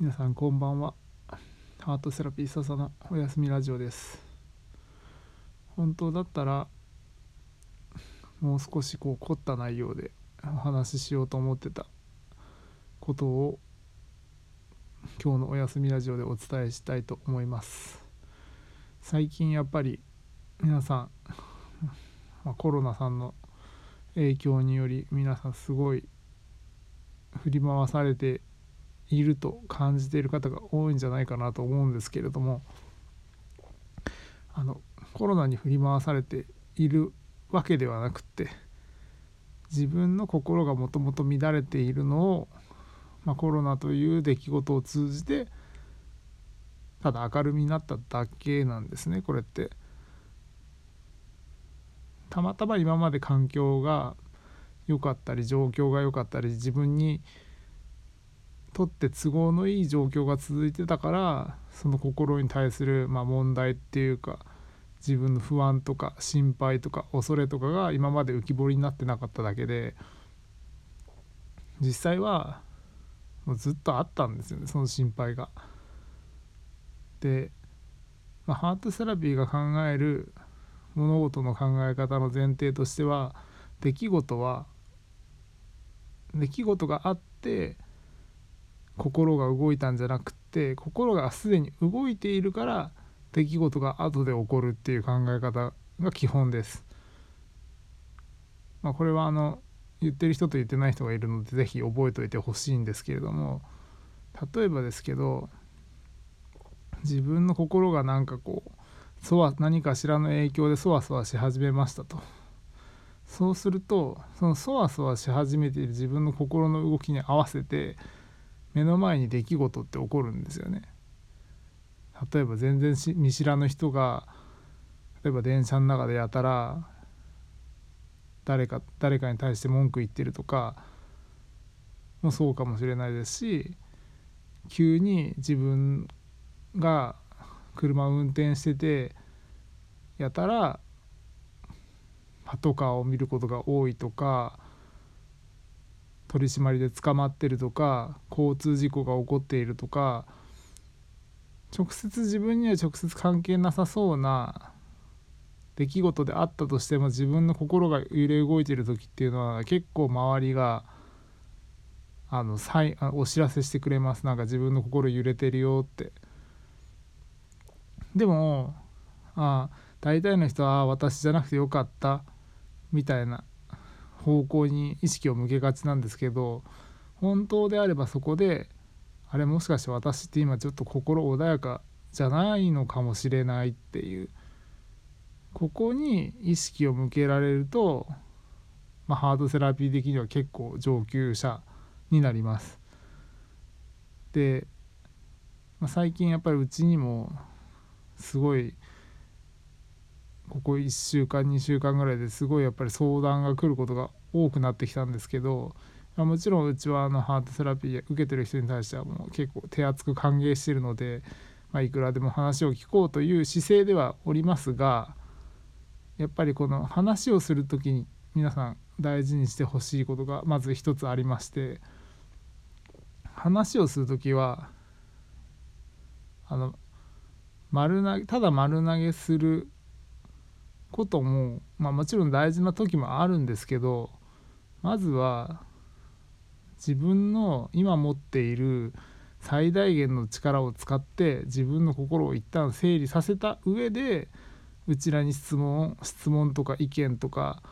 皆さんこんばんは。ハートセラピー笹のおやすみラジオです。本当だったらもう少しこう凝った内容でお話ししようと思ってたことを今日のおやすみラジオでお伝えしたいと思います。最近やっぱり皆さん、まあ、コロナさんの影響により皆さんすごい振り回されていると感じている方が多いんじゃないかなと思うんですけれどもあのコロナに振り回されているわけではなくって自分の心がもともと乱れているのを、まあ、コロナという出来事を通じてただ明るみになっただけなんですねこれって。たまたま今まで環境が良かったり状況が良かったり自分にとって都合のいい状況が続いてたからその心に対する、まあ、問題っていうか自分の不安とか心配とか恐れとかが今まで浮き彫りになってなかっただけで実際はもうずっとあったんですよねその心配が。で、まあ、ハートセラピーが考える物事の考え方の前提としては出来事は出来事があって心が動いたんじゃなくって心がすでに動いているから出来事が後で起こるっていう考え方が基本です。まあ、これはあの言ってる人と言ってない人がいるので是非覚えておいてほしいんですけれども例えばですけど自分の心がなんかこうそわ何かしらの影響でそわそわし始めましたとそうするとそのそわそわし始めている自分の心の動きに合わせて目の前に出来事って起こるんですよね。例えば全然見知らぬ人が例えば電車の中でやたら誰か誰かに対して文句言ってるとかもそうかもしれないですし急に自分が車を運転しててやたらパトカーを見ることが多いとか取り締まりで捕まってるとか交通事故が起こっているとか直接自分には直接関係なさそうな出来事であったとしても自分の心が揺れ動いてる時っていうのは結構周りがあのお知らせしてくれます。なんか自分の心揺れてるよって。でもああ大体の人は私じゃなくてよかった。みたいな。方向に意識を向けがちなんですけど本当であればそこであれもしかして私って今ちょっと心穏やかじゃないのかもしれないっていうここに意識を向けられると、まあ、ハードセラピー的には結構上級者になります。で、まあ、最近やっぱりうちにもすごいここ1週間2週間ぐらいですごいやっぱり相談が来ることが多くなってきたんですけどもちろんうちはあのハートセラピー受けてる人に対してはもう結構手厚く歓迎してるので、まあ、いくらでも話を聞こうという姿勢ではおりますがやっぱりこの話をする時に皆さん大事にしてほしいことがまず一つありまして話をする時はあの丸投げただ丸投げすることも、まあ、もちろん大事な時もあるんですけどまずは自分の今持っている最大限の力を使って自分の心を一旦整理させた上でうちらに質問質問とか意見とか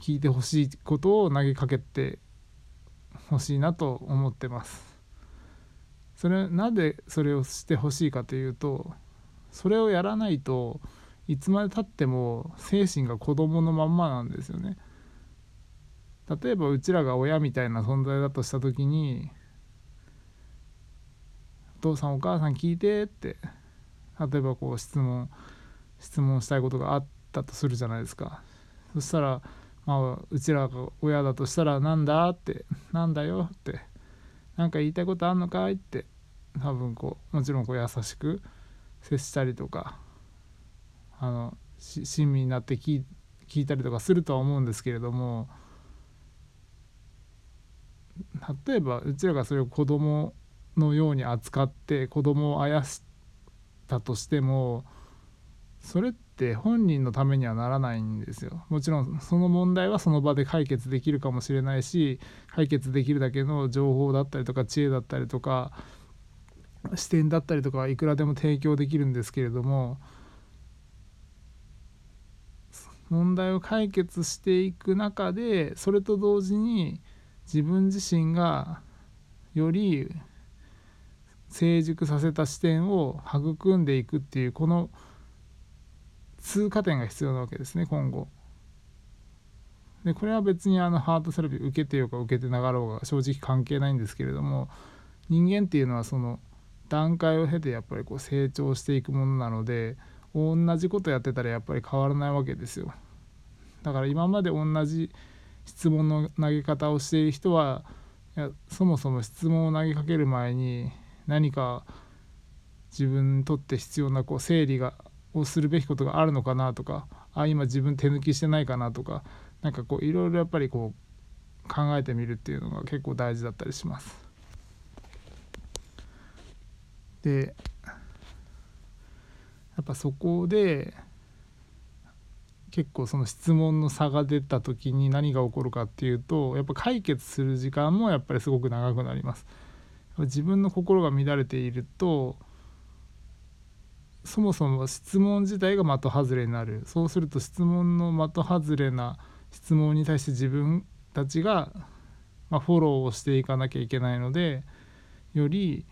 聞いてほしいことを投げかけてほしいなと思ってます。それなぜそれをしてほしいかというとそれをやらないといつまでたっても精神が子供のまんまなんですよね。例えばうちらが親みたいな存在だとした時に「お父さんお母さん聞いて」って例えばこう質問質問したいことがあったとするじゃないですか。そしたらまあうちらが親だとしたら「なんだ?」って「なんだよ?」って「なんか言いたいことあんのかい?」って多分こうもちろんこう優しく接したりとかあの親身になって聞いたりとかするとは思うんですけれども例えばうちらがそれを子供のように扱って子供をあやしたとしてもそれって本人のためにはならないんですよ。もちろんその問題はその場で解決できるかもしれないし解決できるだけの情報だったりとか知恵だったりとか視点だったりとかいくらでも提供できるんですけれども問題を解決していく中でそれと同時に自分自身がより成熟させた視点を育んでいくっていうこの通過点が必要なわけですね今後。でこれは別にあのハートセラピー受けてようか受けてなかろうが正直関係ないんですけれども人間っていうのはその段階を経てやっぱりこう成長していくものなので同じことやってたらやっぱり変わらないわけですよ。だから今まで同じ質問の投げ方をしている人はいやそもそも質問を投げかける前に何か自分にとって必要なこう整理がをするべきことがあるのかなとかあ今自分手抜きしてないかなとか何かこういろいろやっぱりこう考えてみるっていうのが結構大事だったりします。でやっぱそこで結構その質問の差が出た時に何が起こるかっていうとやっぱ解決する時間もやっぱりすごく長くなります。自分の心が乱れているとそもそも質問自体が的外れになるそうすると質問の的外れな質問に対して自分たちが、ま、フォローをしていかなきゃいけないのでより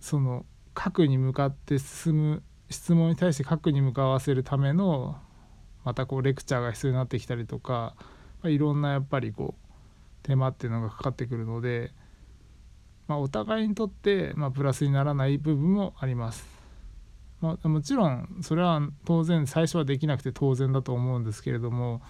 その核に向かって進む質問に対して核に向かわせるためのまたこうレクチャーが必要になってきたりとか、まあ、いろんなやっぱりこう手間っていうのがかかってくるので。まあ、お互いにとって、まあ、プラスにならない部分もあります。まあ、もちろんそれは当然最初はできなくて当然だと思うんですけれども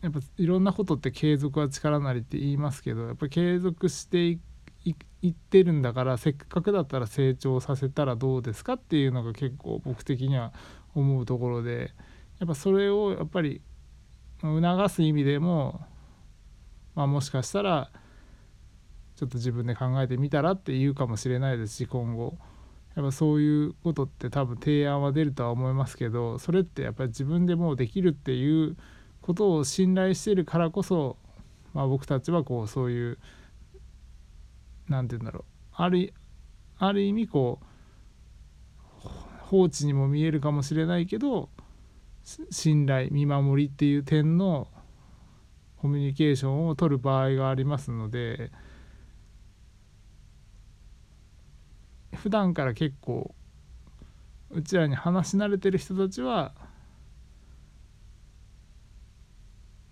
やっぱいろんなことって継続は力なりって言いますけどやっぱり継続していく言ってるんだからせっかくだったら成長させたらどうですかっていうのが結構僕的には思うところでやっぱそれをやっぱり促す意味でも、まあ、もしかしたらちょっと自分で考えてみたらって言うかもしれないですし今後。やっぱそういうことって多分提案は出るとは思いますけどそれってやっぱり自分でもうできるっていうことを信頼してるからこそ、まあ、僕たちはこうそういう何て言うんだろうあるある意味こう放置にも見えるかもしれないけど信頼見守りっていう点のコミュニケーションを取る場合がありますので。普段から結構うちらに話し慣れてる人たちは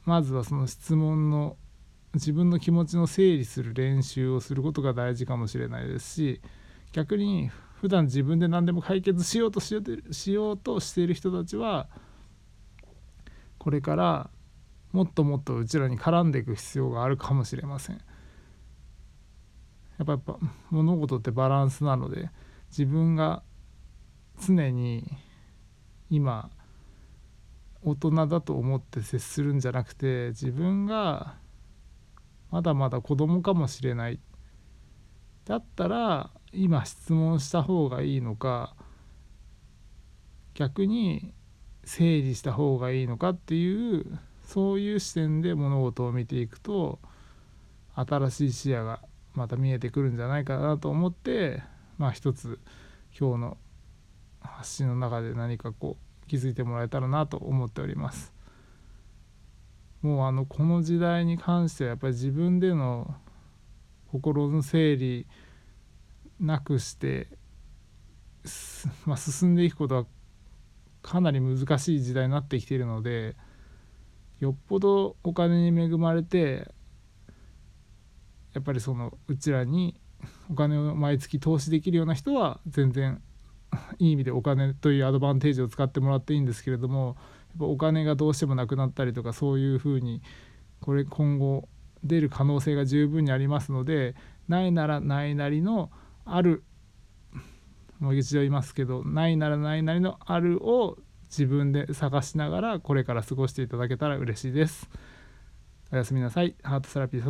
まずはその質問の自分の気持ちの整理する練習をすることが大事かもしれないですし逆に普段自分で何でも解決しようとしようとしようとしている人たちはこれからもっともっとうちらに絡んでいく必要があるかもしれません。やっぱやっぱ物事ってバランスなので自分が常に今大人だと思って接するんじゃなくて自分がまだまだ子供かもしれないだったら今質問した方がいいのか逆に整理した方がいいのかっていうそういう視点で物事を見ていくと新しい視野がまた見えてくるんじゃないかなと思ってまあ一つ今日の発信の中で何かこう気づいてもらえたらなと思っております。もうあのこの時代に関してはやっぱり自分での心の整理なくして、まあ、進んでいくことはかなり難しい時代になってきているのでよっぽどお金に恵まれてやっぱりそのうちらにお金を毎月投資できるような人は全然いい意味でお金というアドバンテージを使ってもらっていいんですけれどもお金がどうしてもなくなったりとかそういうふうにこれ今後出る可能性が十分にありますのでないならないなりのあるもう一度言いますけどないならないなりのあるを自分で探しながらこれから過ごしていただけたら嬉しいです。おやすみなさい。ハートセラピー